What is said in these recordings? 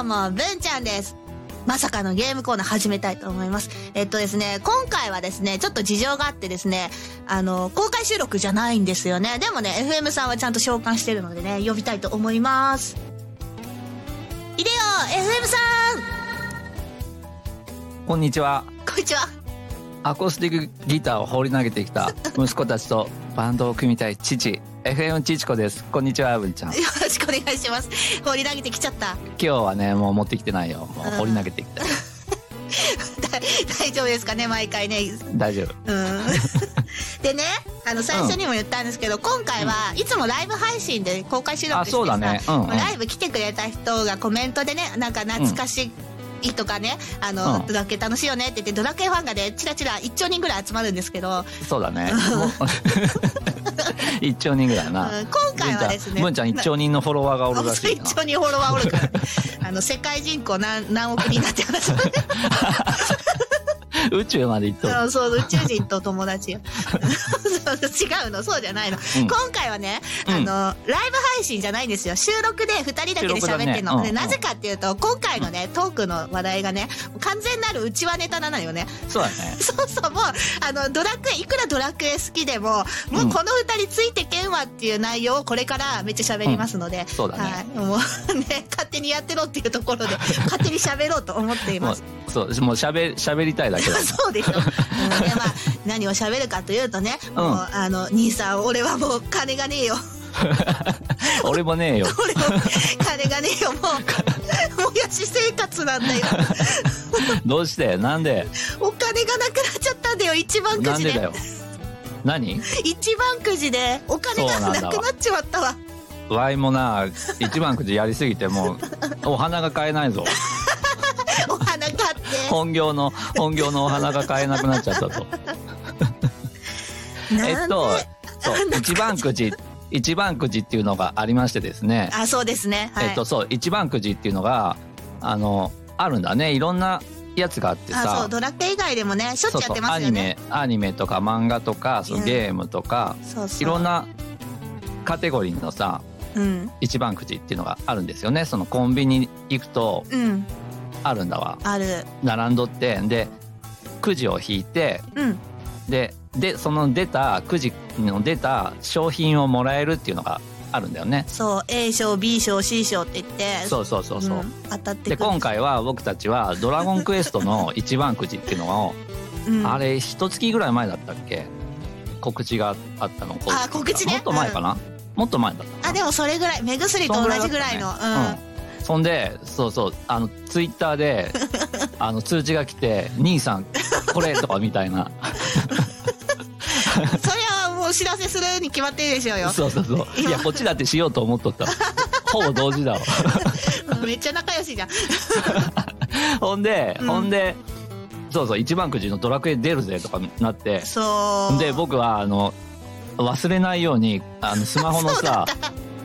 どうも、文ちゃんです。まさかのゲームコーナー始めたいと思います。えっとですね、今回はですね、ちょっと事情があってですね、あの、公開収録じゃないんですよね。でもね、FM さんはちゃんと召喚してるのでね、呼びたいと思います。いでよ !FM さこんにちは。んこんにちは。アコースティックギターを放り投げてきた息子たちとバンドを組みたい父、FM ちちこです。ここんにちは、文ちゃん。今よろしくお願いします。放り投げてきちゃった。日はね、もう持ってきてないよ。もう放り投げてきた。大 大丈夫ですかね毎回ね。大丈夫。うん。でね、あの、最初にも言ったんですけど、今回はいつもライブ配信で公開収録あ、してさ、そうだね。うん、うん。ライブ来てくれた人がコメントでね、なんか懐かしいとかね、あの、うんドラクエ楽しいよねって言って、ドラクエファンがね、チラチラ1兆人ぐらい集まるんですけど、そうだね。もう 一兆人ぐらいな。うん今回はですね文ちゃん文ちゃん一兆人のフォロワーがおるらしいな1。兆人フォロワーおるから、あの、世界人口何何億人だって話。宇宙まで行っとる。そうそう、宇宙人と友達よ。そう違うの、そうじゃないの。うん今回はね、うんあの、ライブ配信じゃないんですよ。収録で二人だけで喋ってんの。ねうんなぜかっていうと、今回のね、トークの話題がね、完全なる内輪ネタなのよね。そうだね。そうそう、もう、あの、ドラクエ、いくらドラクエ好きでも、もうこの二人ついてけんわっていう内容をこれからめっちゃ喋りますので、そうだねはい。もうね、勝手にやってろっていうところで、勝手に喋ろうと思っています。、そう、もう喋、りたいだけだ。そうでしょ。うん、で、まあ、何を喋るかというとね、もう、あの、兄さん、俺はもう金がねえよ。俺もねえよ。俺も金がねえよ、もう。もやし生活なんだよ。どうして？なんで？お金がなくなっちゃったんだよ、一番くじで。なんでだよ？何？一番くじで、お金がなくなっちまったわ。ワイもな、一番くじやりすぎてもう、お花が買えないぞ。お花買って。本業の、本業のお花が買えなくなっちゃったと。えっと、そう、一番くじ、一番くじっていうのがありましてですね。あ、そうですね。はい。えっと、そう、一番くじっていうのが、あの、あるんだね。いろんなやつがあってさう、。ドラクエ以外でもね、しょっちゅうやってそうそう、アニますよね。メ、アニメとか漫画とか、そのうんゲームとか、そうそう。いろん。なカテゴリーのさ、うん。一番くじっていうのがあるんですよね。そのコンビニ行くとうん。あるんだわ。ある。並んどって、で、くじを引いて、うん。で、で、その出た、くじの出た商品をもらえるっていうのがあるんだよね。そう、A 賞、B 賞、C 賞って言って。そうそうそうそう。ん当たってで、今回は僕たちはドラゴンクエストの一番くじっていうのを、うんあれ、一月ぐらい前だったっけ？告知があったの。あ告知ねもっと前かな、もっと前だったあ、でもそれぐらい、目薬と同じぐらいの。ねうん。そんで、そうそう、あの、ツイッターで、あの、通知が来て、兄さん、これとかみたいな。うん。それはもうお知らせするに決まってるでしょうよ。そうそうそう。いや、こっちだってしようと思っとったわ。ほぼ同時だわ。うんめっちゃ仲良しじゃん。ほんで、うんほんで、そうそう、一番くじのドラクエ出るぜとかなって、そう。で、僕は、あの、忘れないように、あの、スマホのさ、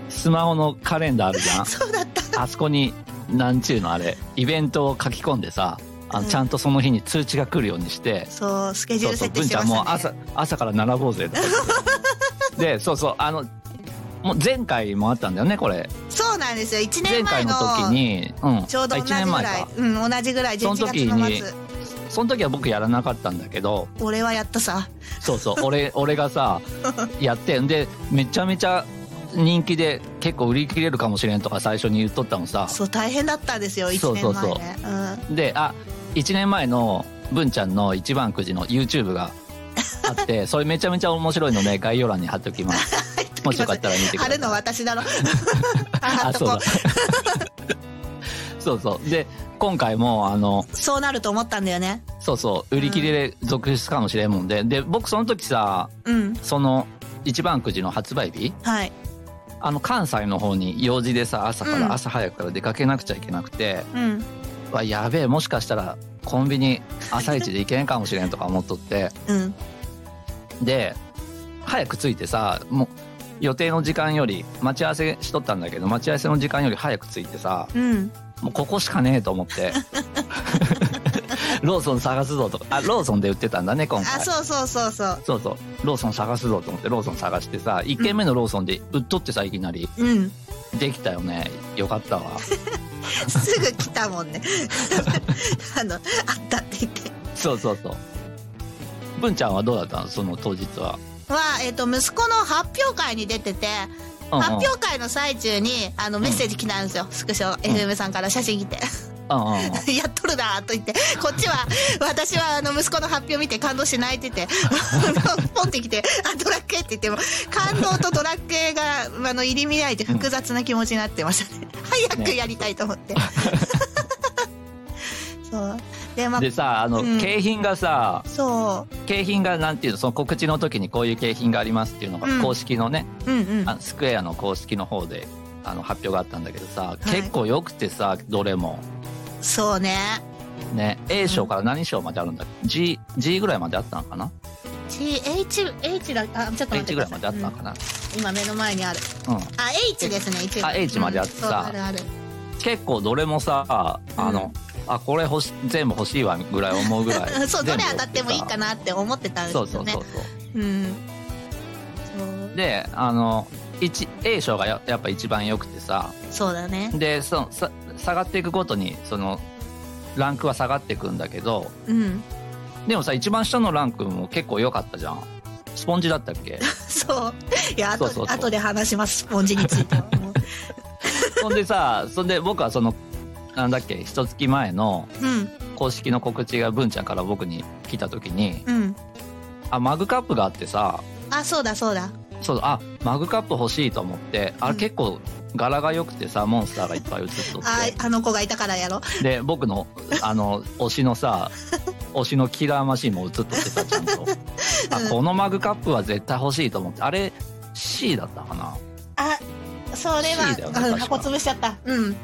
スマホのカレンダーあるじゃんそうだった。あそこに、なんちゅうのあれ、イベントを書き込んでさ、あうんのちゃんとその日に通知が来るようにして、そう、スケジューそうそう、ル設定文ちゃんしてましたね。もう朝、朝から並ぼうぜとか言って。で、そうそう、あの、もう前回もあったんだよね、これ。そうなんですよ。1前年前回の時の。に、うん。ちょうどあ1同じぐら年前か。。いうん、同じぐらい。11その時月のに末。その時は僕やらなかったんだけど、俺はやったさ。そうそう、俺、俺がさ、やって、んで、めちゃめちゃ人気で結構売り切れるかもしれんとか最初に言っとったのさ。そう、大変だったんですよ、1年そうそうそう前ね。うん。で、あ、1年前の文ちゃんの一番くじの YouTube があって、それめちゃめちゃ面白いので概要欄に貼っておきます。もしよかったら見てください。貼るの私だろ。あそうだ。そうそう。で、今回も、あの、う。そうなると思ったんだよね。そうそう、売り切れ続出かもしれんもんで、で、僕その時さ、うん。その、一番くじの発売日はい。あの、関西の方に用事でさ、朝かうんら、朝早くから出かけなくちゃいけなくて、うん。わ、やべえ、もしかしたら、コンビニ朝一で行けんかもしれんとか思っとって、うん。で、早く着いてさ、もう、予定の時間より、待ち合わせしとったんだけど、待ち合わせの時間より早く着いてさ、うん。もうここしかねえと思って。ローソン探すぞとか、あ、ローソンで売ってたんだね、今あ、回。そうそうそうそう。そうそう。ローソン探すぞと思って、ローソン探してさ、1軒目のローソンで売っとってさ、いきなり。うん。できたよね。よかったわ。すぐ来たもんね あのあったって言ってそうそうそう文ちゃんはどうだったの？その当日は、は、えっと息子の発表会に出ててうんうん、発表会の最中にあのメッセージ来たんですよ、スクショ FM さんから写真来てうんうんうん やっとるなと言ってこっちは私はあの息子の発表見て感動して泣いてて ポンってきて「あドラッケー」って言っても感動とドラッケーがあの入り乱れて複雑な気持ちになってましたね。早くやりたいと思って、そう。でまあでさあの、うん。景品がさそ景品がなんていうのその告知の時にこういう景品がありますっていうのがうん。公式のね、ううんうん。あスクエアの公式の方であの発表があったんだけどさ、い。結構よくてさどれもそうね。ね。A 賞から何賞まであるんだっけ？G, G ぐらいまであったのかな？GH H だあちょっと待って H ぐらいまであったのかな、うん。今目の前にある。うん。あ H ですね一応あ H まであってさ。うん。そうあるある。結構どれもさあの、あこれ欲し全部欲しいわぐらい思うぐらい。そうどれ当たってもいいかなって思ってたんですそよね。うそうそうそう。うん。そうであの 1- A 賞がややっぱ一番良くてさ。そうだね。でそのさ下がっていくごとにそのランクは下がっていくんだけどうんでもさ一番下のランクも結構良かったじゃん。スポンジだったっけ？そう。いやあとで話しますスポンジについてはも そんでさそんで僕はそのなんだっけ一月前の公式の告知が文ちゃんから僕に来た時にうん。あマグカップがあってさあそうだそうだ。そうあマグカップ欲しいと思ってあうん。れ結構柄が良くてさモンスターがいっぱい映っとっあてあの子がいたからやろ。で僕のあの推しのさ 推しのキラーマシンも映っとってさちゃんと。あこのマグカップは絶対欲しいと思って。あれ C だったかな？あそれは C だよねうん箱潰しちゃった。うん。うん。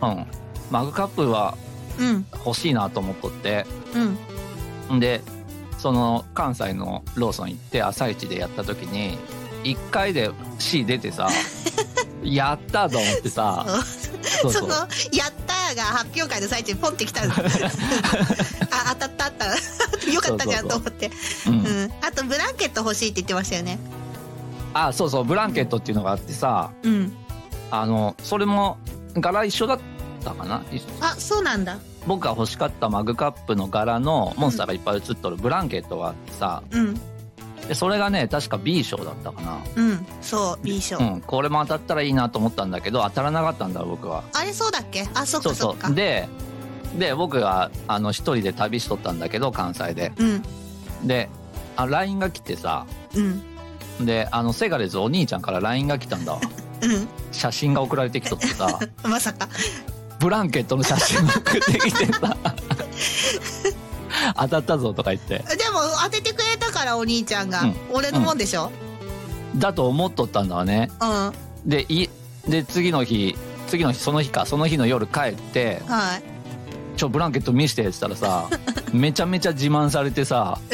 マグカップはうん。欲しいなと思っとって。うん。んでその関西のローソン行って朝一でやった時に1回で C 出てさ やったと思ってさ。そう。その「やった!」が発表会の最中にポンってきた あ当たったあった。よかったじゃんと思って。うん。うん。あとブランケット欲しいって言ってましたよね。あそうそうブランケットっていうのがあってさ。うん。あのそれも柄一緒だったかな？あそうなんだ。僕が欲しかったマグカップの柄のモンスターがいっぱい写っとるブランケットがあってさ。うんでそれがね確か B 賞だったかな。うんそう B 賞、うんこれも当たったらいいなと思ったんだけど当たらなかったんだ僕は。あれそうだっけ？あそっそうそかそっか。うでで僕があの一人で旅しとったんだけど関西で。うん。であ LINE が来てさ。うん。であのセガレズお兄ちゃんから LINE が来たんだわ。うん。写真が送られてきとってさ。まさか。ブランケットの写真が送ってきてさ 当たったぞとか言って。でも当ててくれたからお兄ちゃんが、うん。俺のもんでしょ？だと思っとったんだわね。うん、はでいで次の日次の日その日か。その日の夜帰ってい「ちょブランケット見せて」って言ったらさ めちゃめちゃ自慢されてさ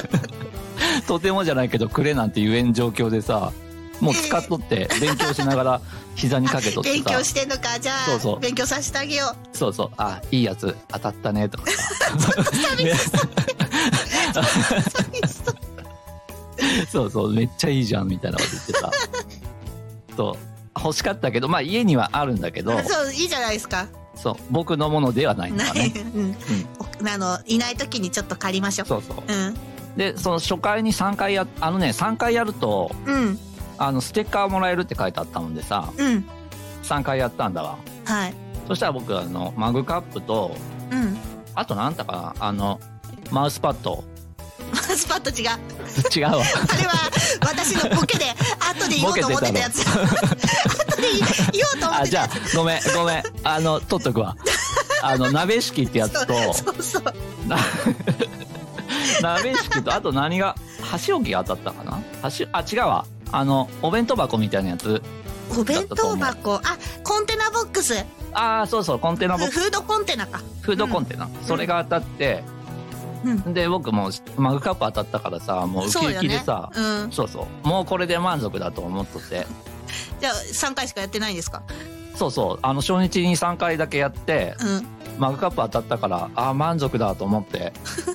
とてもじゃないけどくれなんて言えん状況でさもう使っとって勉強しながら膝にかけとってさ。勉強してんのか。じゃあそうそう。勉強させてあげよう。そうそう。あいいやつ当たったねとかそう。そう。めっちゃいいじゃんみたいなこと言ってさ。そう。欲しかったけどまあ家にはあるんだけど。そういいじゃないですか。そう。僕のものではないんだない、ねうん。あのいない時にちょっと借りましょう。そうそう。うん。でその初回に3回やあのね3回やるとうんあのステッカーもらえるって書いてあったもんでさうん。3回やったんだわ。はい。そしたら僕あのマグカップとうん。あと何だかなあのマウスパッド。スパッと違う。違うわ。あれは私のボケで後で言おうと思ってたやつ。後で言おうと思ってたやあじゃあごめんごめん。あの取っとくわ。あの鍋敷ってやつとつそうそう。な 鍋敷とあと何が箸置きが当たったかな？箸あ違うわあのお弁当箱みたいなやつ。お弁当箱？あコンテナボックス。ああそうそうコンテナボックス。フードコンテナか。フードコンテナ、それが当たって、うん。で僕もうマグカップ当たったからさもうウキウキでさ。うん。そうそう。もうこれで満足だと思っとって。じゃあ3回しかやってないんですか？そうそう。あの初日に3回だけやって。うん。マグカップ当たったからああ満足だと思って。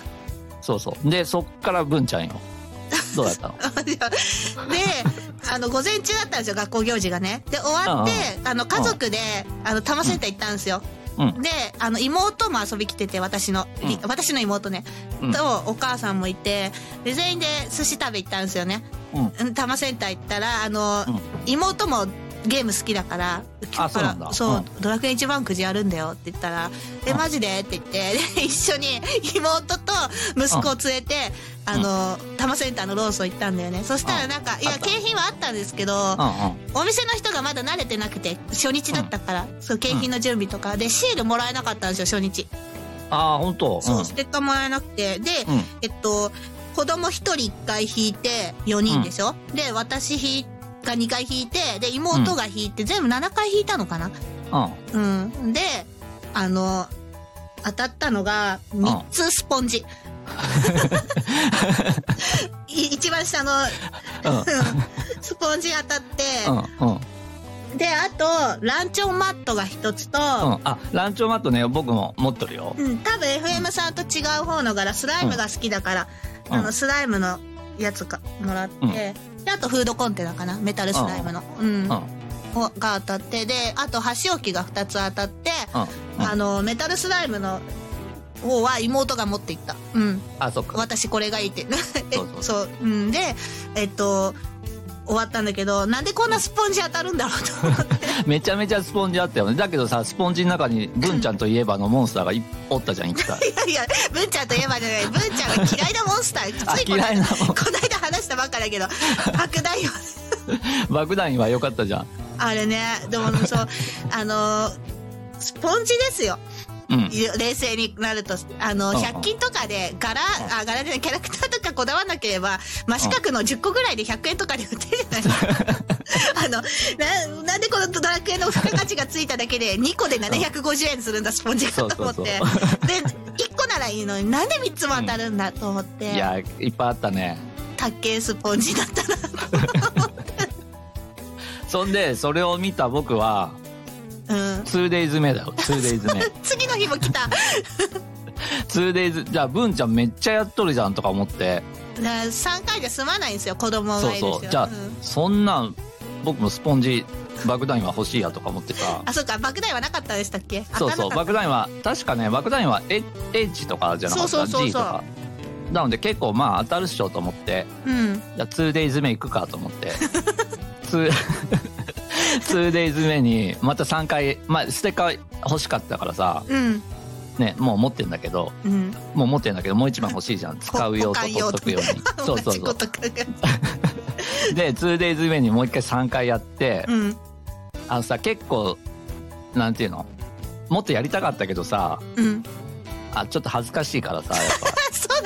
そうそう。でそっから文ちゃんよどうだったの。であの、午前中だったんですよ、学校行事がね。で、終わって、あの、家族で、あの、多摩センター行ったんですよ。うん。で、あの、妹も遊び来てて、私の、うん。私の妹ね、うん。と、お母さんもいて、で、全員で寿司食べ行ったんですよね。うん。うん多摩センター行ったら、あの、うん。妹もゲーム好きだから、あそうなんだ。そう、うん。ドラクエ一番くじやるんだよって言ったら、え、マジで？って言って、で 一緒に妹と息子を連れて、あの、多摩センターのローソン行ったんだよね。そしたらなんか、いや、景品はあったんですけど、うんうん。お店の人がまだ慣れてなくて、初日だったから、そう、景品の準備とか、で、シールもらえなかったんですよ、初日。ああ本当。そう、ステッカーもらえなくて、で、うん。えっと、子供一人一回引いて4人でしょ、で、私引いが2回引いて、で、妹が引いて、全部7回引いたのかな？うん。うん。で、あの、当たったのが、3つスポンジ。い一番下の、スポンジ当たって、うんうん。で、あと、ランチョンマットが一つと、うん。あランチョンマットね僕も持ってるよ。うん、多分 FM さんと違う方の柄、スライムが好きだから、うんあの、スライムのやつか、もらって、うんで、あとフードコンテナかな、メタルスライムの。うん。が当たって、で、あと箸置きが2つ当たって、うんあの、メタルスライムの方は妹が持っていった。うん。あそっか私これがいいって。えそうそう そう。うん。で、えっと、終わったんだけど、なんでこんなスポンジ当たるんだろうと思って。めちゃめちゃスポンジあったよねだけどさスポンジの中に文ちゃんといえばのモンスターがいおったじゃん一回 いやいや、文ちゃんといえばじゃない、文ちゃんが嫌いなモンスター。あついこの間嫌いなモンこの間話したばっかだけど、白大王。爆弾は良かったじゃんあれね、でもそう、あのースポンジですよ。うん冷静になると、あの、うんうん100均とかで柄、あ、柄でキャラクターとかこだわらなければ、真四角の10個ぐらいで100円とかで売ってるじゃないあの、な、なんでこのドラクエの付加価値がついただけで2個で750円するんだ、スポンジがと思って。で、1個ならいいのになんで3つも当たるんだと思って。いやいっぱいあったね卓球スポンジだったな。そんでそれを見た僕はうん。2days 目だよ。2days 目。次の日も来た。2days じゃあ文ちゃんめっちゃやっとるじゃんとか思って。な3回じゃ済まないんですよ、子供そうがいるんですよ。そうじゃあ、ん。そんなん僕もスポンジ爆弾は欲しいやとか思ってさあ、そうか、爆弾はなかったでしたっけ？そうそう。爆弾は確かね爆弾は H とかじゃなかった？そうそうそうそう。G とか。なので結構まあ当たるっしょと思って。うん。じゃあ 2days 目行くかと思って。2 2days 目にまた3回まあステッカー欲しかったからさうん。ねもう持ってんだけどうん。もう持ってんだけどもう一番欲しいじゃん 使う用と取っとくように そうそうそう で 2days 目にもう一回3回やって、うん。あのさ結構なんていうの？もっとやりたかったけどさうん。あちょっと恥ずかしいからさやっそう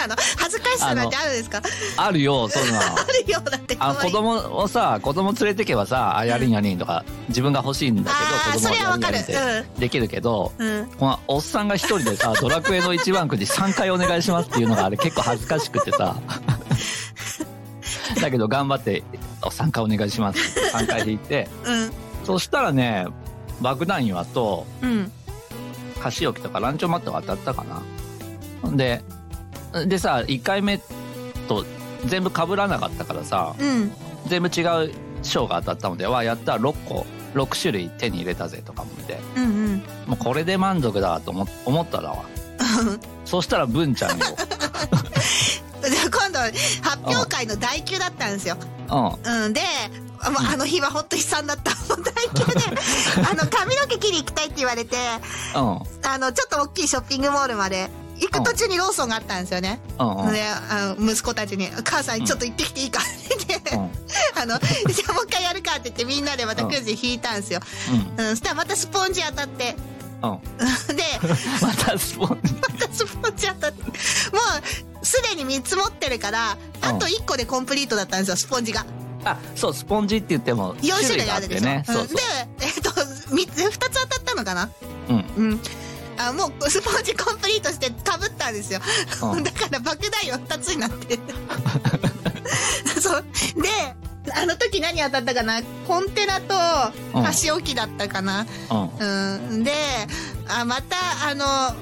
なの？恥ずかしさなんてあるんですか？ぱあるよそんなの。あるよ、だって。あ子供をさ子供連れてけばさあやりんやりんとか自分が欲しいんだけど子供はやりんやりんってできるけど、うん。このおっさんが一人でさドラクエの一番くじ3回お願いしますっていうのがあれ 結構恥ずかしくてさ。だけど頑張って「3回お願いします」って3回引いて。うん。そしたらね爆弾岩とうん。菓子置きとかランチョンマットが当たったかな。ででさ1回目と全部被らなかったからさうん。全部違う賞が当たったのではやったら6個6種類手に入れたぜとか思ってうん。うん。もうこれで満足だと思思っただわ そしたら文ちゃんよ で今度、発表会の代休だったんですよ。うんうん。で、あの日は本当悲惨だった。もう代休で、あの、髪の毛切り行きたいって言われて、うんあの、ちょっと大きいショッピングモールまで、行く途中にローソンがあったんですよね。うん。うんで、あの、息子たちに、母さんちょっと行ってきていいか？って言って、うん。あの、じゃあもう一回やるかって言ってみんなでまたくじ引いたんですよ。うん、そしたらまたスポンジ当たって、うん。うんで、またスポンジ。またスポンジ当たって、もう、すでに3つ持ってるから、あと1個でコンプリートだったんですよ、スポンジが。あそうスポンジって言っても4種類あるでしょ？ね。そうう。ん。で、えっと、3つ、2つ当たったのかな？うん。うん。あ、もう、スポンジコンプリートして被ったんですよ。うん だから、爆弾は2つになって。る。そう。で、あの時何当たったかな？コンテナとうん。箸置きだったかな、うん。うん、で、あ、また、あの、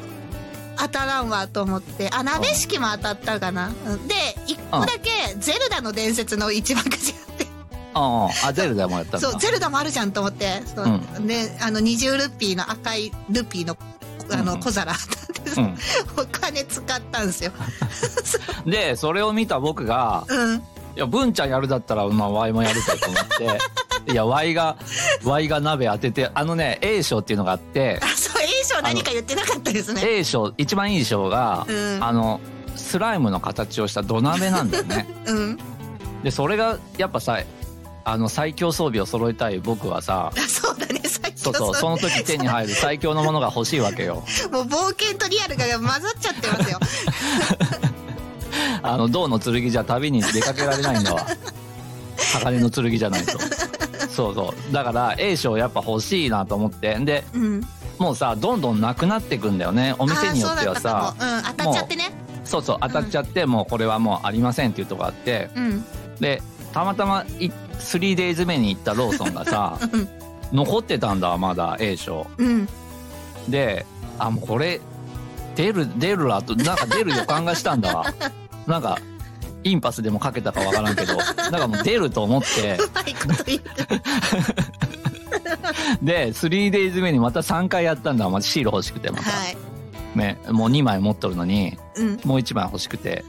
当たらんわと思って、あ、鍋敷きも当たったかな？うん。で、一個だけ、ゼルダの伝説の一番くじあって、うんうんあゼルダもやったんだ。そう、ゼルダもあるじゃんと思って。そう。で、あの、20ルピーの赤いルピーの、あの、小皿あったんです。うんお金使ったんですよ。でそれを見た僕がうん。「いや文ちゃんやるだったらまあワイもやるか」と思って いやワイがワイが鍋当ててあのね A 賞っていうのがあってあ、そう、A 賞何か言ってなかったですね。A 賞一番いい賞が、うんあのスライムの形をした土鍋なんだよね うん。でそれがやっぱさあの最強装備を揃えたい僕はさあ、そうだそう強そうその時手に入る最強のものが欲しいわけよ。もう冒険とリアルが混ざっちゃってますよ。あの銅の剣じゃ旅に出かけられないんだわ。鋼の剣じゃないと。そうそう。だから A 賞やっぱ欲しいなと思って。でうん。もうさどんどんなくなってくんだよね。お店によってはさ。ううん、当たっちゃってね。そうそう当たっちゃって、もうこれはもうありませんっていうとこあって。うん。でたまたまい 3days 目に行ったローソンがさうん。残ってたんだわまだ A 賞うん。であもうこれ出る出るらとなんか出る予感がしたんだわ なんかインパスでもかけたかわからんけどなんかもう出ると思って。で 3days 目にまた3回やったんだわまたシール欲しくてまた、はい。ね、もう2枚持っとるのにうん。もう1枚欲しくて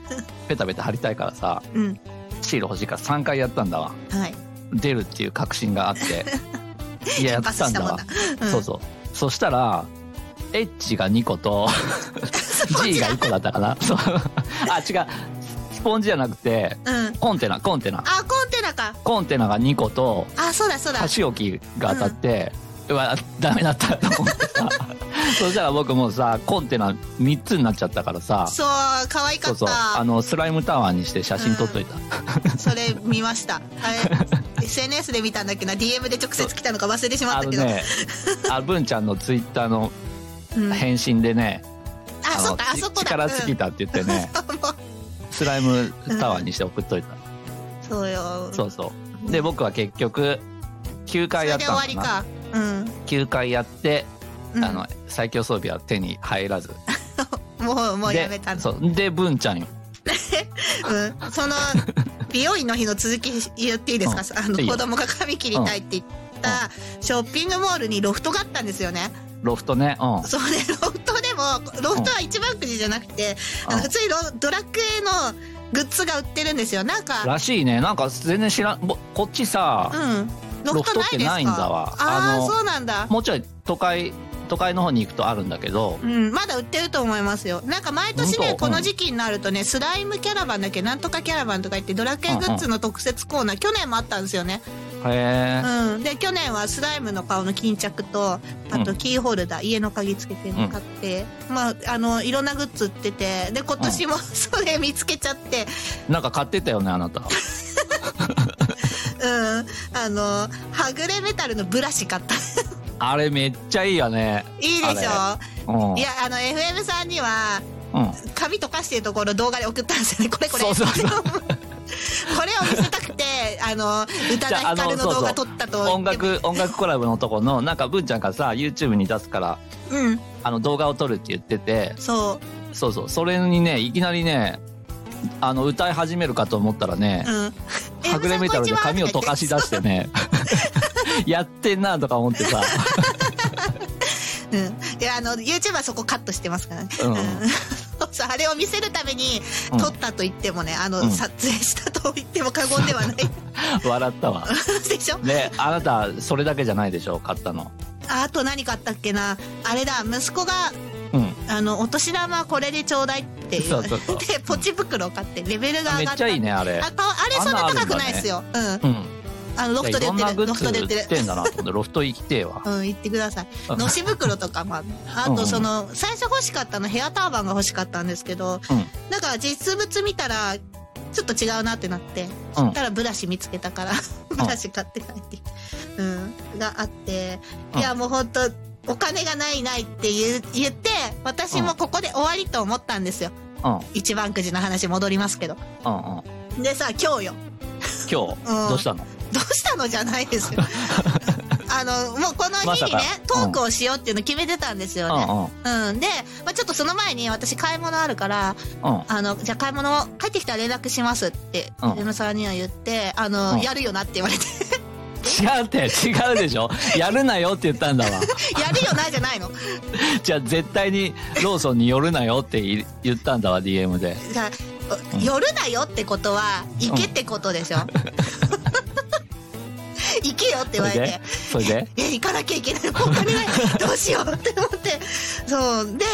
ペタペタ貼りたいからさうん。シール欲しいから3回やったんだわはい。出るっていう確信があって いややってたんだわ。うん。そうそう。そしたら H が2個と G が。1個だったかな。そう。あ違う。スポンジじゃなくてうん。コンテナコンテナ。あ、コンテナか。コンテナが2個とあ、そうだそうだ。箸置きが当たって、うわダメだったと思ってさそしたら僕もうさコンテナ3つになっちゃったからさそう、可愛かそうった。そうあのスライムタワーにして写真撮っといた、それ見ました。あれ、SNS で見たんだっけな、DM で直接来たのか忘れてしまったけど。あのね あ文ちゃんのツイッターのうん、返信でね、あ、そのっか、あそこだ。力尽きたって言ってね、スライムタワーにして送っといた、そうよ。そうそうで僕は結局9回やったのかなそれで終わりか。うん。9回やって、うん。あの最強装備は手に入らず。もう、もうでやめたの？そう。で文ちゃんよ。うん。その、美容院の日の続き言っていいですか、あの、いいよ。子供が髪切りたいって言った、ショッピングモールにロフトがあったんですよね。ロフトね。うん。そうね、ロフトでも、ロフトは一番くじじゃなくて、あうん。の普通にロドラッグへのグッズが売ってるんですよ。なんか、らしいね。なんか全然知らん。ぼこっちさ、うん。ロフトないんだわ。あああのそうなんだ。もうちょい都会都会の方に行くとあるんだけどうん、まだ売ってると思いますよ。なんか毎年ね、この時期になるとね、スライムキャラバンだっけ、なんとかキャラバンとか言って、ドラクエグッズの特設コーナー、去年もあったんですよね。へえ、うん。で、去年はスライムの顔の巾着と、あとうんキーホルダー、家の鍵つけて買って、まあ、あの、いろんなグッズ売ってて、で、今年もそれ見つけちゃって、なんか買ってたよねあなた うん。あの、はぐれメタルのブラシ買った。あれめっちゃいいよねいいでしあょうんいや、あの、FM さんには、うん髪溶かしてるところ動画で送ったんですよね。これこれ。そうそうそう これを見せたくて、あの、宇多田ヒカルの動画撮ったと言音。楽音楽コラボのとこのなんか文ちゃんがさ YouTube に出すからうん。あの動画を撮るって言っててそう。そうそうそれにねいきなりねあの歌い始めるかと思ったらね、うん。はぐれメタルで髪を溶かし出してね やってんなとか思ってさ、うん。いや、あの、YouTube はそこカットしてますからね。うん。あれを見せるためにうん。撮ったと言ってもね、あの、うん。撮影したと言っても過言ではない。笑ったわ。でしょ？であなたそれだけじゃないでしょ買ったの。ああと何買ったっけな。あれだ息子がうん。あのお年玉これでちょうだいっていう。でポチ袋を買ってレベルがめっ上がった。ちゃいいねあれ。あかあれそんな高くないですよ。うん。うんあのロフトで売ってる。ロフトで売ってる売ってんだなと思ってロフト。行きてうん、言ってください。うん。のし袋とかもある。あとその、最初欲しかったのヘアターバンが欲しかったんですけど、うん。なんか実物見たら、ちょっと違うなってなって、うん。そしたらブラシ見つけたから、ブラシ買って帰って、うん、があって、うん。いやもうほんと、お金がないないって言う言って、私もここで終わりと思ったんですよ。うん。一番くじの話戻りますけど。うんうん。でさ、今日よ。今日、うん。どうしたの？どうしたの？じゃないですよ。あの、もうこの日にねトークをしようっていうの決めてたんですよね。うん。うん。で、まあ、ちょっとその前に私買い物あるから、うん。うんあの、じゃあ買い物帰ってきたら連絡しますって、うん。さんには言って、あの、うん。やるよなって言われて、違うって違うでしょ？やるなよって言ったんだわ。やるよなじゃないの。じゃあ絶対にローソンに寄るなよって言言ったんだわ DM で。じゃあ、寄るなよってことは、行けってことでしょ。行けよって言われてそれで？行かなきゃいけない。お金ない。どうしようって思って。そう。で、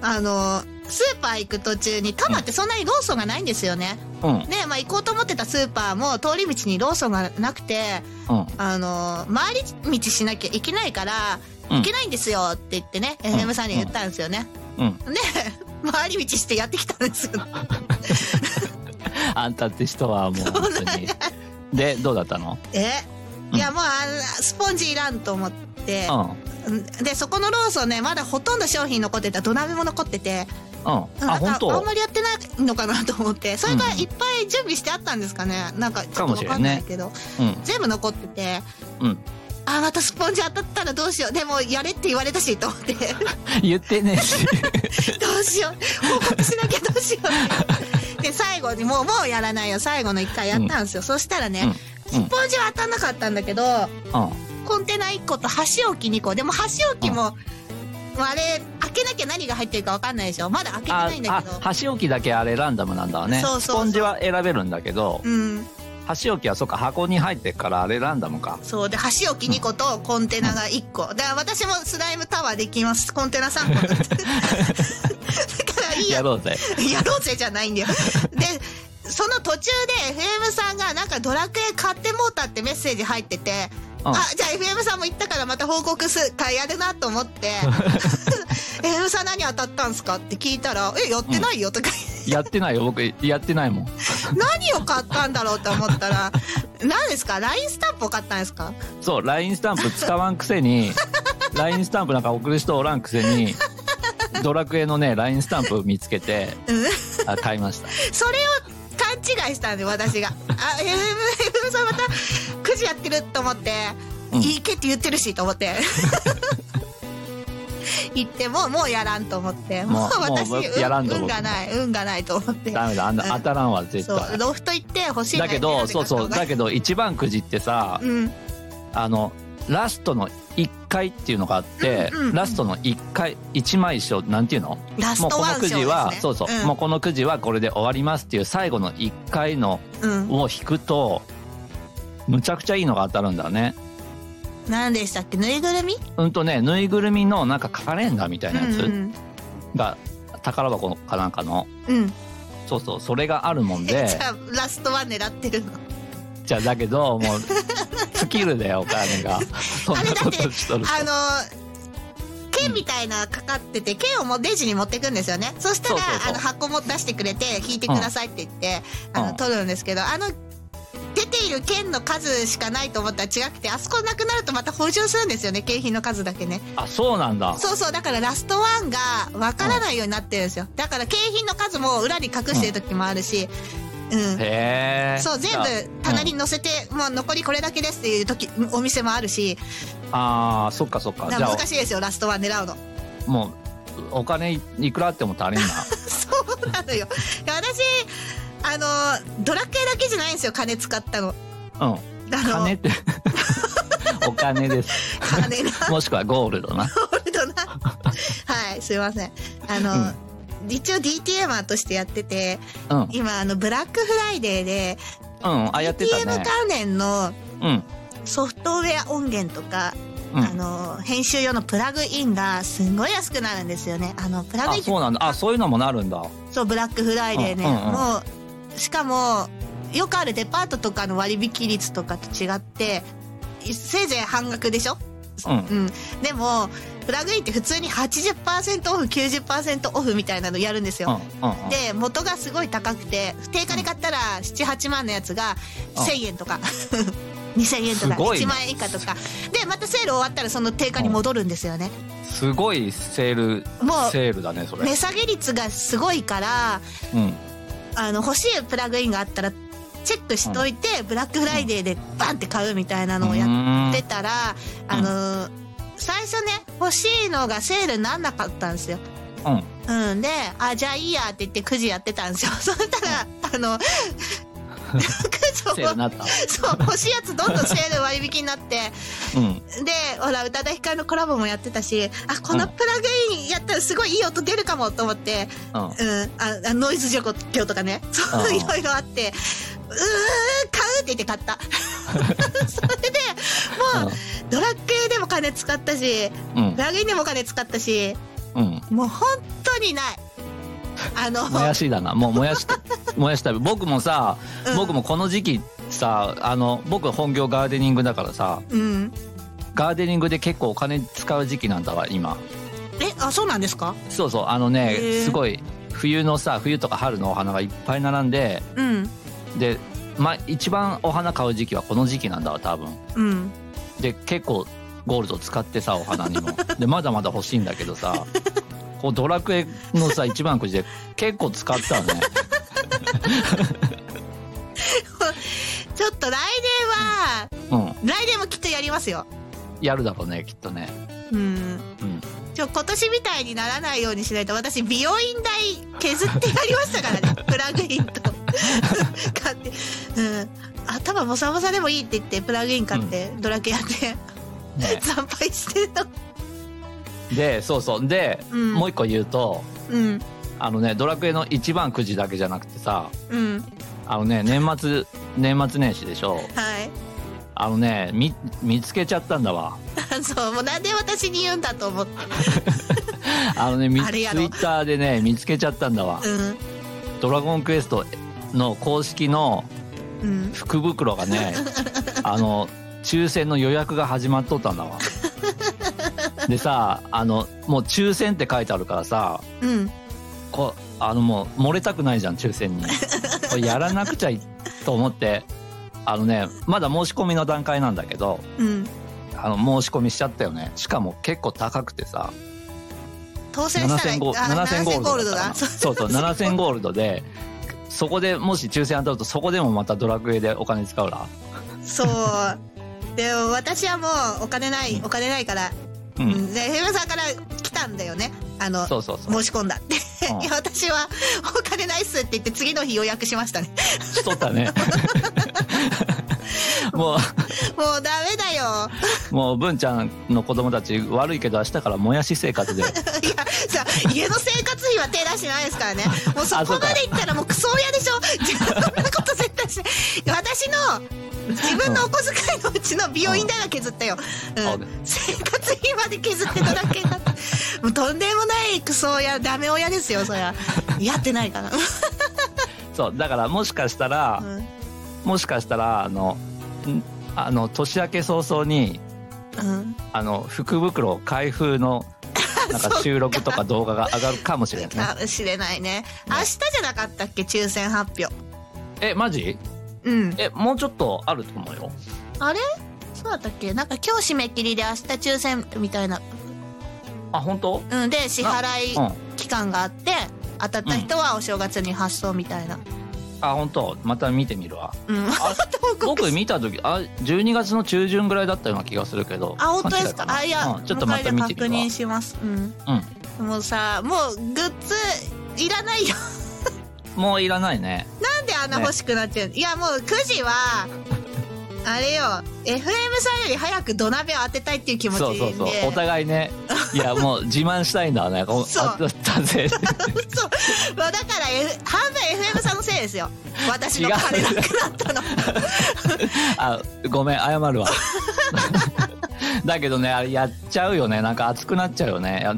あの、スーパー行く途中に、多摩ってそんなにローソンがないんですよね。うんで、まあ行こうと思ってたスーパーも通り道にローソンがなくて、うんあの、回り道しなきゃいけないから、うん行けないんですよって言ってね、ん FM さんに言ったんですよね。うんで、回り道してやってきたんですよ。あんたって人はもう本当にでどうだったの？え？いや、もうあの、スポンジいらんと思って、うん。で、そこのローソンね、まだほとんど商品残ってた土鍋も残ってて、うん。あ本なんかあん当まりやってないのかなと思って、それがいっぱい準備してあったんですかね。なんかちょっとわかんないけど、うん。全部残ってて、うん。あ、またスポンジ当たったらどうしよう。でも、やれって言われたし、と思って、言ってね。え しどうしよう。報告しなきゃどうしよう。で、最後に、もう、もうやらないよ。最後の一回やったんですよ。そしたらね、スポンジは当たんなかったんだけど、うんコンテナ1個と箸置き2個。でも箸置きも、あれ、開けなきゃ何が入ってるか分かんないでしょ。まだ開けてあないんだけどあ。箸置きだけあれランダムなんだわねそうそうそうスポンジは選べるんだけどうん。箸置きはそっか箱に入ってっからあれランダムかそう。で、箸置き2個とコンテナが1個。だから私もスライムタワーできます。コンテナ3個。だからいいや、やろうぜ やろうぜじゃないんだよ。で、その途中で FM さんがなんかドラクエ買ってもうたってメッセージ入ってて、うん。あ、じゃあ FM さんも行ったからまた報告す、かやるなと思って、FM さん何当たったんすかって聞いたら、え、やってないよとか。言って、やってないよ。僕やってないもん。何を買ったんだろうと思ったら、何ですか ?LINE スタンプを買ったんですか？そう LINE スタンプ使わんくせに LINE スタンプなんか送る人おらんくせにドラクエのね LINE スタンプ見つけてうん。あ買いました。それを勘違いしたんで、私が。あ、FM、さんまた9時やってると思って、うんいいけって言ってるしと思って。言っても、もうやらんと思って。もう私、運僕がない、運がないと思って。ダメだあんなうん当たらんわ絶対ロフト行って欲しいのだけどそうそうだけど一番くじってさうん。あのラストの1回っていうのがあって、うんうんうんラストの1回1枚賞なんていうの？ラスもうこのくトワン賞です、ね。じは、そうそう、んもうこのくじはこれで終わりますっていう最後の1回のうん。を引くとむちゃくちゃいいのが当たるんだね何でしたっけ？ぬいぐるみ？うんとねぬいぐるみのなんかカレンダーみたいなやつうんが宝箱かなんかのうん。うん。そうそうそれがあるもん じでゃあ、ラストワン狙ってるの。じゃあだけどもう スキルだよお金が。そんなことしとると。あの、剣みたいなかかってて、剣をもうレジに持ってくんですよね。そしたら、あの、箱も出してくれて、引いてくださいって言って、あの、うん。取るんですけど、あの、出ている剣の数しかないと思ったら違くて、あそこなくなるとまた補充するんですよね、景品の数だけね。あそうなんだ。そうそう、だからラストワンがわからないようになってるんですよ。だから景品の数も裏に隠してる時もあるし、うん。へえそう、全部棚に載せて、もう残りこれだけですっていう時、お店もあるし、ああそっかそっか。だか難しいですよ、ラストワン狙うの。あもうお金いいくらあっても足りんな。そうなのよ。私、あの、ドラクエだけじゃないんですよ、金使ったの。うん。金って。お金です。金な、もしくはゴールドな。ゴールドな。はい、すいません。あの、一応 DTMer としてやってて、うん。今、あの、ブラックフライデーで、うんあやってた DTM ね関連のうん。ソフトウェア音源とか、うん。あの、編集用のプラグインがすんごい安くなるんですよね。あの、プラグインあそうなんだ。あそういうのもなるんだ。そう、ブラックフライデーね。うんうんうん。もう、しかも、よくあるデパートとかの割引率とかと違って、せいぜい半額でしょうん。うん。でも、プラグインって普通に80%オフ、90%オフみたいなのやるんですうんよ。で、元がすごい高くて、定価で買ったら7、8万のやつがうん。1000円とか。2000円とかすごいね。1万円以下とか。でまたセール終わったらその定価に戻るんですよね。すごいセールもうセールだねそれ。値下げ率がすごいからうん。あの欲しいプラグインがあったらチェックしといて、ブラックフライデーでバンって買うみたいなのをやってたら、あのー最初ね、欲しいのがセールになんなかったんですよ。うん。うん。で、あ、じゃあいいやって言ってくじやってたんですよ。そしたら、あの。そう、欲しいやつどんどんセール割引になって、うん。で、ほら、宇多田ヒカルのコラボもやってたし、あ、このプラグインやったらすごいいい音出るかもと思って、うん。うん、あ、あノイズ除去とかね、そううんいろいろあって、うー、買うって言って買った。それで、もう、ドラッグ系でも金使ったし、うんプ。ラグインでも金使ったし、うん。もう本当にない。あの、もやしだな。もうもやし、もやした。僕もさ、うん僕もこの時期さ、あの、僕本業ガーデニングだからさ、うん。ガーデニングで結構お金使う時期なんだわ、今。え、あ、そうなんですか？そうそう、あのねすごい、冬のさ、冬とか春のお花がいっぱい並んで、うん。で、まあ、一番お花買う時期はこの時期なんだわ、多分。うん。で、結構、ゴールド使ってさ、お花にも。で、まだまだ欲しいんだけどさ、こうドラクエのさ、一番くじで結構使ったわね。ちょっと来年は、うん。来年もきっとやりますよ。やるだろうね、きっとね。うん。うん。ちょ、今年みたいにならないようにしないと、私、美容院代削ってやりましたからね。プラグインと。買って。うん。頭ボサボサでもいいって言って、プラグイン買って、ドラケやって、ね、惨敗してるの。で、そうそう。で、うんもう一個言うと、うん。あのね、ドラクエの一番くじだけじゃなくてさ、うん。あのね、年末、年末年始でしょ。はい。あのね、み、見つけちゃったんだわ。そう、もうなんで私に言うんだと思って。あのね、みツイッターでね、見つけちゃったんだわ。うん。ドラゴンクエストの公式のうん。福袋がね、あの、抽選の予約が始まっとったんだわ。でさ、あの、もう抽選って書いてあるからさ、うん。こう、あのもう漏れたくないじゃん、抽選に。これやらなくちゃいと思って、あのね、まだ申し込みの段階なんだけど、うん。あの、申し込みしちゃったよね。しかも結構高くてさ、当選したら、7000ゴあ7000ゴールドだそうそうそう、7000ゴールドで、そこでもし抽選当たると、そこでもまたドラクエでお金使うら。そう。でも私はもうお金ない、お金ないから、う。うんん。で、ヘムさんから来たんだよね。あの、そうそうそう。申し込んだって。うんいや、私はお金ないっすって言って次の日予約しましたね。しとったね。ももうダメだよ。う、もう、文ちゃんの子供たち悪いけど明日からもやし生活で。いや、さ、家の生活費は手出してないですからね。もうそこまで行ったらもうクソ親でしょ 私の、自分のお小遣いのうちの美容院代は削ったよ。うんあ。生活費まで削ってただけだ。もうとんでもないクソ親、ダメ親ですよ、そりゃ。やってないから。そう、だからもしかしたらう、ん。もしかしたら、あの、んあの、年明け早々に、うん。あの、福袋開封の、なんか 収録とか動画が上がるかもしれんね。かもしれないね。明日じゃなかったっけ？抽選発表。え、マジ？うん。え、もうちょっとあると思うよ。あれ？そうだったっけ？なんか今日締め切りで明日抽選みたいな。あ、本当？うん。で、支払いうん。期間があって、当たった人はお正月に発送みたいな。あ、本当？また見てみるわ。うん。あ 僕見た時、あ、12月の中旬ぐらいだったような気がするけど。あ、本当ですか？あ、いや、うんちょっとまた見てみ確るわ。認します。うん。うん。もうさ、もうグッズいらないよ。もういらないね。な んであんな欲しくなっちゃうの、いや、もう9時は、あれよ、FM さんより早く土鍋を当てたいっていう気持ちで。そうそうそう。お互いね。いや、もう自慢したいんだね。そうあったぜ。そう。まあだから、F、半分 FM さんのせいですよ。私の金なくなったの。あ、ごめん、謝るわ。だけどね、あれやっちゃうよね。なんか熱くなっちゃうよね。や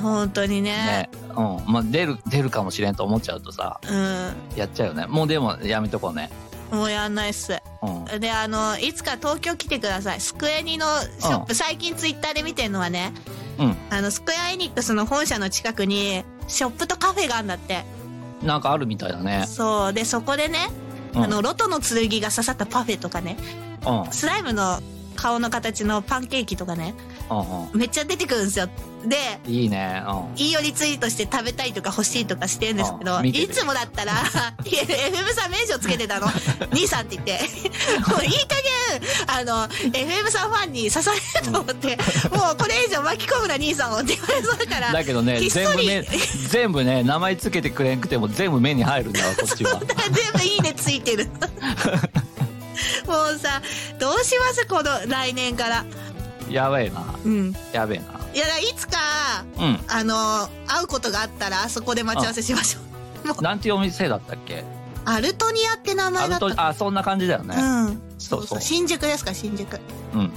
本当にね。ね。うん。まあ、出る、出るかもしれんと思っちゃうとさ、うやっちゃうよね。もうでも、やめとこうね。ん。もうやんないっす。うん。で、あの、いつか東京来てください。スクエニのショップ、最近ツイッターで見てるのはね、うん。あの、スクエアエニックスの本社の近くに、ショップとカフェがあるんだって。なんかあるみたいだね。そう。で、そこでね、うん。あの、ロトの剣が刺さったパフェとかね、うん。スライムの顔の形のパンケーキとかね、うんめっちゃ出てくるんですよ。で、うん。いいね。うん。いいよリツイートして食べたいとか欲しいとかしてるんですけど、あ見てるいつもだったら、いや FM さん名称つけてたの。兄さんって言って。もういい加減、あの、FM さんファンに刺されると思って、もうこれ以上巻き込むな兄さんをって言われそうだから。だけどね、全部ね、全部ね、名前つけてくれんくても全部目に入るんだわ、こっちは。全部いいねついてる。もうさ、どうします？この来年から。やべえな。うん。やべえいや、いつか、な。うん。あの、会うことがあったら、あそこで待ち合わせしましょう。なんていうお店だったっけ？アルトニアって名ア前だった。あ、そんな感じだよね。うん。そうそう新宿ですか、新宿。うん。うん。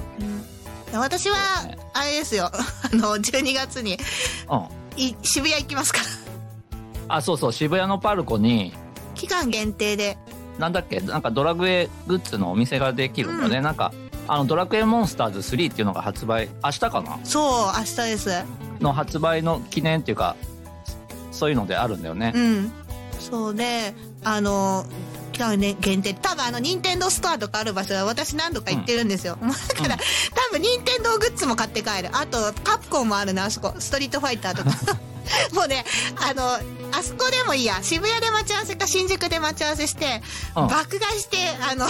うん。私はね、あれですよ。あの、12月に、い渋谷行きますから。あ、そうそう、渋谷のパルコに、期間限定で。なんだっけ、なんかドラクエグッズのお店ができるんだよね。なんか、あの、ドラクエモンスターズ3っていうのが発売、明日かな？そう、明日です。の発売の記念っていうか、そういうのであるんだよねう。ん。そうで、あの、期間ね限定。多分あの、ニンテンドーストアとかある場所は私何度か行ってるんですよ。だから、多分ニンテンドーグッズも買って帰る。あと、カプコンもあるな、あそこ。ストリートファイターとか。もうね、あの、あそこでもいいや。渋谷で待ち合わせか新宿で待ち合わせして、うん爆買いして、あの、あ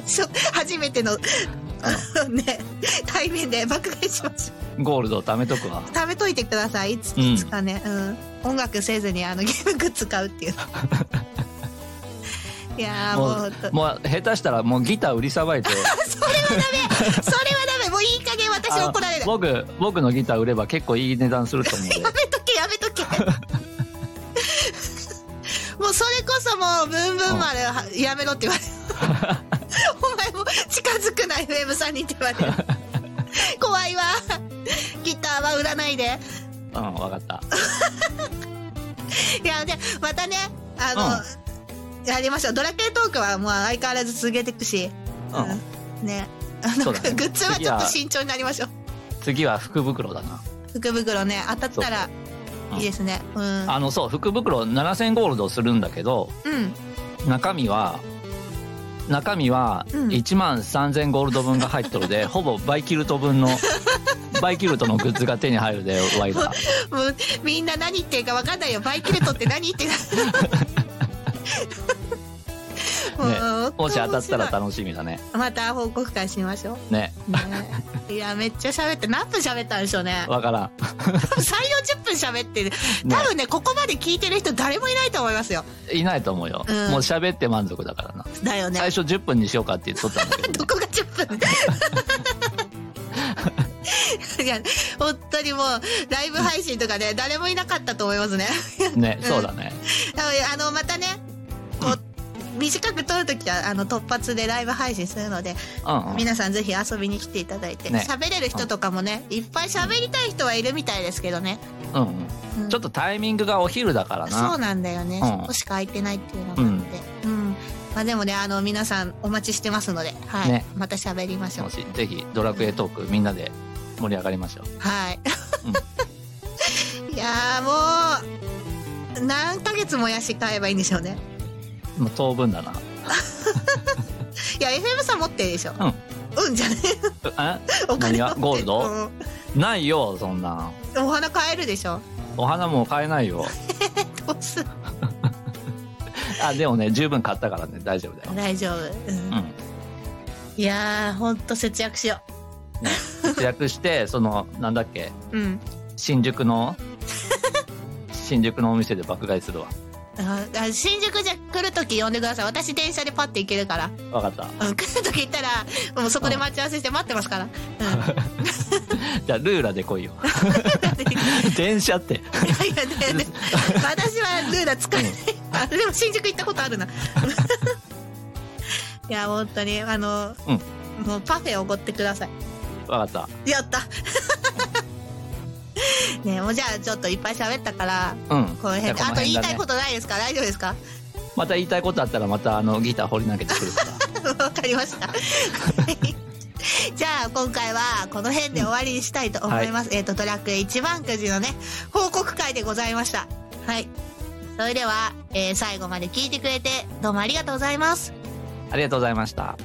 の、しょ初めての、ね、対面で爆買いしましょう。うん。ゴールドを貯めとくわ。食べといてください。いつ、うんいつかね、うん。音楽せずにあのゲームグッズ買うっていう。いやーもうもう、下手したらもうギター売りさばいて、それはダメそれはダメもういい加減私あの怒られる。僕、僕のギター売れば結構いい値段すると思うで。やめとけ。もうそれこそもうブンブン丸はやめろって言われる。お前も近づくな FM さんにって言われる。怖いわ。ギターは売らないで。うん、わかった。いやでまたねあの、やりましょう。ドラクエトークはもう相変わらず続けていくし、うん。うん。ね。あのね。グッズはちょっと慎重になりましょう。次は福袋だな。福袋ね当たったらいいですね。うん。あの、そう、福袋7000ゴールドするんだけど、うん。中身は、中身はうん。1万3000ゴールド分が入っとるで、ほぼバイキルト分の、バイキルトのグッズが手に入るで、ワイダー。もうみんな何言ってるか分かんないよ。バイキルトって何言ってるも ねうもし当たったら楽しみだね。いまた報告会しましょね。う、ね、いやめっちゃ喋って何分喋ったんでしょうね。わからん。多分3 4 0分喋ってる。多分ねここまで聞いてる人誰もいないと思いますよ。いないと思うよ。うん。もう喋って満足だからな。だよね。最初10分にしようかって言っとったんだけど、どこが10分？いや本当にもうライブ配信とかね誰もいなかったと思いますね。ね、そうだね。あのまたね短く撮るときはあの突発でライブ配信するのでうんうん。皆さんぜひ遊びに来ていただいて。ね。喋、れる人とかもねいっぱい喋りたい人はいるみたいですけどね、うんううん。ん。ちょっとタイミングがお昼だからそうな。なんだよね、うん。そこしか空いてないっていうのがあって。うん、まあでもねあの皆さんお待ちしてますのではい、ね。また喋りましょう。もし、ぜひドラクエトークみんなで盛り上がりましょう。はい、いやーもう何ヶ月もやし買えばいいんでしょうねもう当分だな。いや FM さん持ってるでしょ。うん。うんじゃねあお金何が持って。ゴールド？うん。ないよ、そんな。お花買えるでしょ。お花も買えないよ。どうす あ、でもね、十分買ったからね、大丈夫だよ。大丈夫、うん。うん。いやーほんと節約しよね、節約して、その、なんだっけ、ううん。新宿の、新宿のお店で爆買いするわ。ああ新宿じゃ来るとき呼んでください。私電車でパッて行けるから、わかった。うん、来るとき行ったらもうそこで待ち合わせして待ってますから、うん、じゃあ、ルーラで来いよ。電車って。いやいやねね私はルーラ使えない、あでも新宿行ったことあるな。いや本当にあの、もうパフェおごってください。わかっやったねもうじゃあちょっといっぱい喋ったからた。うん。この辺でじゃあと言いたいことないですか？大丈夫ですか？また言いたいことあったら、またあの、ギター掘り投げてくるから。わかりました。じゃあ今回はこの辺で終わりにしたいと思います。えっ、とトラック一番くじのね報告会でございました。はい。それでは、えー最後まで聞いてくれてどうもありがとうございます。ありがとうございました。